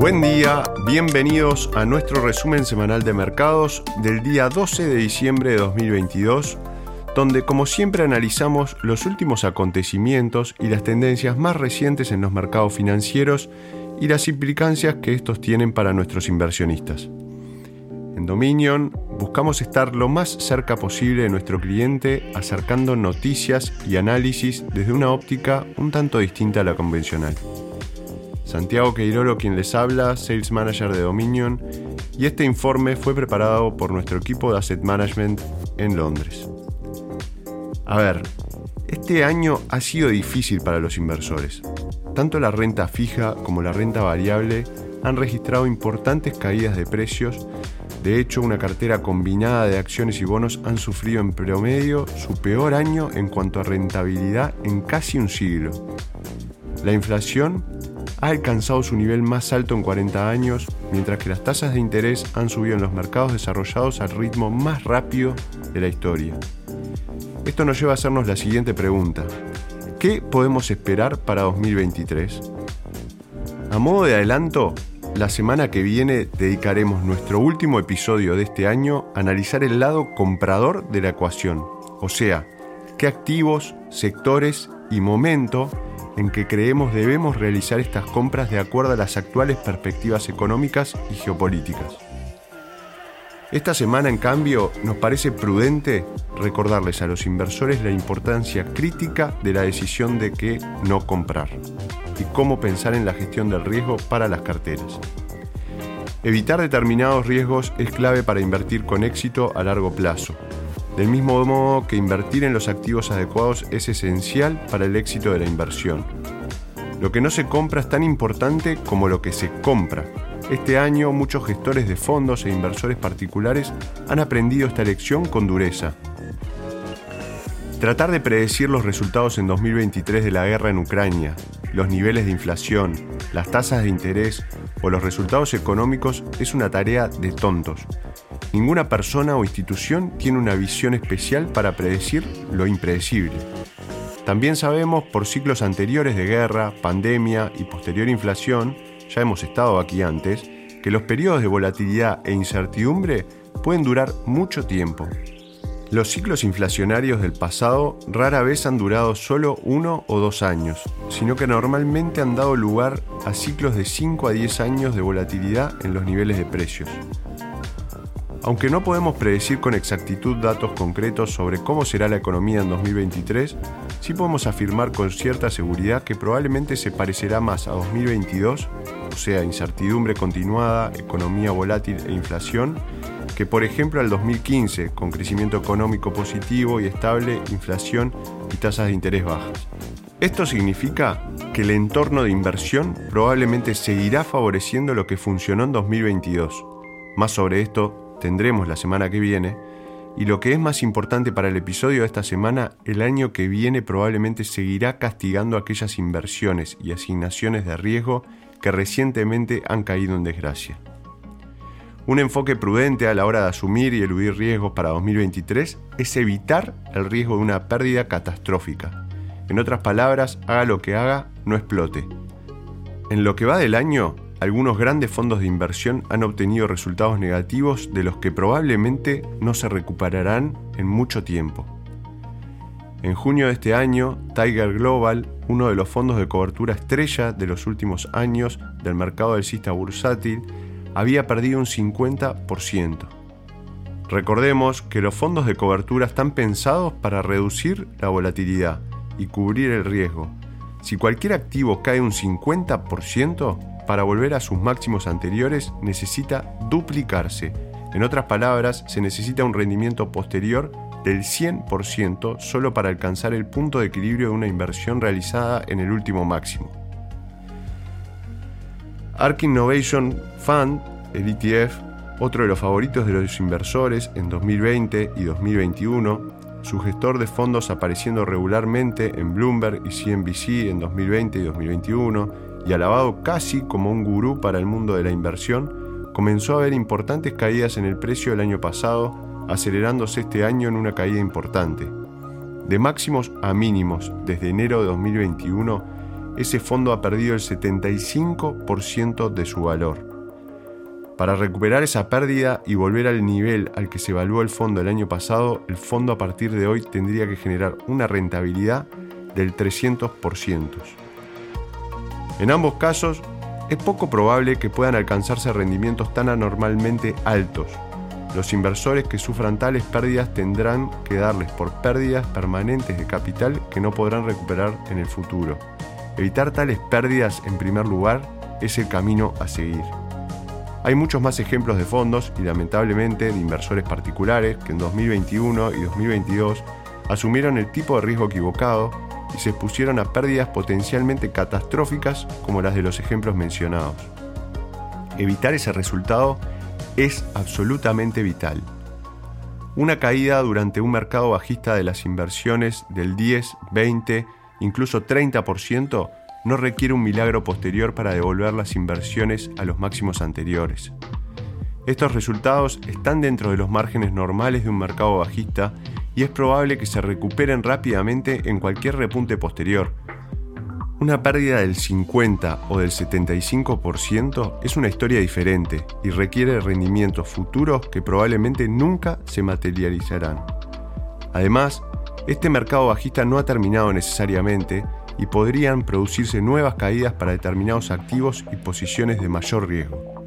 Buen día, bienvenidos a nuestro resumen semanal de mercados del día 12 de diciembre de 2022, donde como siempre analizamos los últimos acontecimientos y las tendencias más recientes en los mercados financieros y las implicancias que estos tienen para nuestros inversionistas. En Dominion buscamos estar lo más cerca posible de nuestro cliente acercando noticias y análisis desde una óptica un tanto distinta a la convencional. Santiago Queirolo quien les habla, Sales Manager de Dominion, y este informe fue preparado por nuestro equipo de Asset Management en Londres. A ver, este año ha sido difícil para los inversores. Tanto la renta fija como la renta variable han registrado importantes caídas de precios. De hecho, una cartera combinada de acciones y bonos han sufrido en promedio su peor año en cuanto a rentabilidad en casi un siglo. La inflación ha alcanzado su nivel más alto en 40 años, mientras que las tasas de interés han subido en los mercados desarrollados al ritmo más rápido de la historia. Esto nos lleva a hacernos la siguiente pregunta. ¿Qué podemos esperar para 2023? A modo de adelanto, la semana que viene dedicaremos nuestro último episodio de este año a analizar el lado comprador de la ecuación, o sea, qué activos, sectores y momento en que creemos debemos realizar estas compras de acuerdo a las actuales perspectivas económicas y geopolíticas. Esta semana, en cambio, nos parece prudente recordarles a los inversores la importancia crítica de la decisión de qué no comprar y cómo pensar en la gestión del riesgo para las carteras. Evitar determinados riesgos es clave para invertir con éxito a largo plazo del mismo modo que invertir en los activos adecuados es esencial para el éxito de la inversión. Lo que no se compra es tan importante como lo que se compra. Este año muchos gestores de fondos e inversores particulares han aprendido esta lección con dureza. Tratar de predecir los resultados en 2023 de la guerra en Ucrania, los niveles de inflación, las tasas de interés o los resultados económicos es una tarea de tontos. Ninguna persona o institución tiene una visión especial para predecir lo impredecible. También sabemos por ciclos anteriores de guerra, pandemia y posterior inflación, ya hemos estado aquí antes, que los periodos de volatilidad e incertidumbre pueden durar mucho tiempo. Los ciclos inflacionarios del pasado rara vez han durado solo uno o dos años, sino que normalmente han dado lugar a ciclos de 5 a 10 años de volatilidad en los niveles de precios. Aunque no podemos predecir con exactitud datos concretos sobre cómo será la economía en 2023, sí podemos afirmar con cierta seguridad que probablemente se parecerá más a 2022, o sea, incertidumbre continuada, economía volátil e inflación, que por ejemplo al 2015, con crecimiento económico positivo y estable, inflación y tasas de interés bajas. Esto significa que el entorno de inversión probablemente seguirá favoreciendo lo que funcionó en 2022. Más sobre esto tendremos la semana que viene. Y lo que es más importante para el episodio de esta semana, el año que viene probablemente seguirá castigando aquellas inversiones y asignaciones de riesgo que recientemente han caído en desgracia. Un enfoque prudente a la hora de asumir y eludir riesgos para 2023 es evitar el riesgo de una pérdida catastrófica. En otras palabras, haga lo que haga, no explote. En lo que va del año, algunos grandes fondos de inversión han obtenido resultados negativos de los que probablemente no se recuperarán en mucho tiempo. En junio de este año, Tiger Global, uno de los fondos de cobertura estrella de los últimos años del mercado del cista bursátil, había perdido un 50%. Recordemos que los fondos de cobertura están pensados para reducir la volatilidad y cubrir el riesgo. Si cualquier activo cae un 50%, para volver a sus máximos anteriores necesita duplicarse. En otras palabras, se necesita un rendimiento posterior del 100% solo para alcanzar el punto de equilibrio de una inversión realizada en el último máximo. ARK Innovation Fund, el ETF, otro de los favoritos de los inversores en 2020 y 2021, su gestor de fondos apareciendo regularmente en Bloomberg y CNBC en 2020 y 2021, y alabado casi como un gurú para el mundo de la inversión, comenzó a haber importantes caídas en el precio el año pasado, acelerándose este año en una caída importante. De máximos a mínimos desde enero de 2021, ese fondo ha perdido el 75% de su valor. Para recuperar esa pérdida y volver al nivel al que se evaluó el fondo el año pasado, el fondo a partir de hoy tendría que generar una rentabilidad del 300%. En ambos casos, es poco probable que puedan alcanzarse rendimientos tan anormalmente altos. Los inversores que sufran tales pérdidas tendrán que darles por pérdidas permanentes de capital que no podrán recuperar en el futuro. Evitar tales pérdidas en primer lugar es el camino a seguir. Hay muchos más ejemplos de fondos y lamentablemente de inversores particulares que en 2021 y 2022 asumieron el tipo de riesgo equivocado y se expusieron a pérdidas potencialmente catastróficas como las de los ejemplos mencionados. Evitar ese resultado es absolutamente vital. Una caída durante un mercado bajista de las inversiones del 10, 20, incluso 30% no requiere un milagro posterior para devolver las inversiones a los máximos anteriores. Estos resultados están dentro de los márgenes normales de un mercado bajista y es probable que se recuperen rápidamente en cualquier repunte posterior. Una pérdida del 50 o del 75% es una historia diferente y requiere rendimientos futuros que probablemente nunca se materializarán. Además, este mercado bajista no ha terminado necesariamente y podrían producirse nuevas caídas para determinados activos y posiciones de mayor riesgo.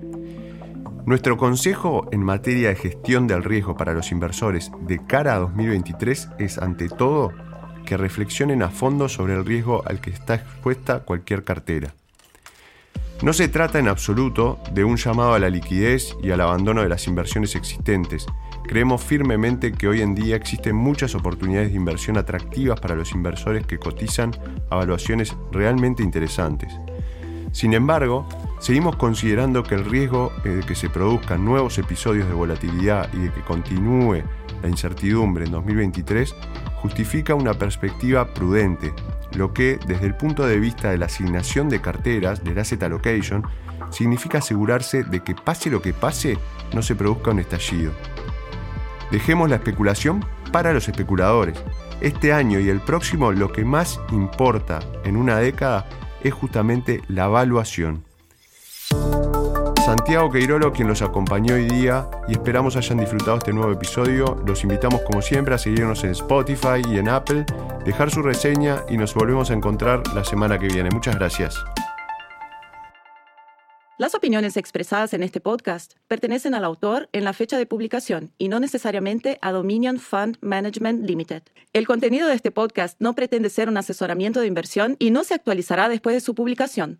Nuestro consejo en materia de gestión del riesgo para los inversores de cara a 2023 es, ante todo, que reflexionen a fondo sobre el riesgo al que está expuesta cualquier cartera. No se trata en absoluto de un llamado a la liquidez y al abandono de las inversiones existentes. Creemos firmemente que hoy en día existen muchas oportunidades de inversión atractivas para los inversores que cotizan a realmente interesantes. Sin embargo, seguimos considerando que el riesgo de que se produzcan nuevos episodios de volatilidad y de que continúe la incertidumbre en 2023 justifica una perspectiva prudente, lo que, desde el punto de vista de la asignación de carteras, del asset allocation, significa asegurarse de que pase lo que pase, no se produzca un estallido. Dejemos la especulación para los especuladores. Este año y el próximo lo que más importa en una década es justamente la evaluación. Santiago Queirolo quien los acompañó hoy día y esperamos hayan disfrutado este nuevo episodio. Los invitamos como siempre a seguirnos en Spotify y en Apple, dejar su reseña y nos volvemos a encontrar la semana que viene. Muchas gracias. Las opiniones expresadas en este podcast pertenecen al autor en la fecha de publicación y no necesariamente a Dominion Fund Management Limited. El contenido de este podcast no pretende ser un asesoramiento de inversión y no se actualizará después de su publicación.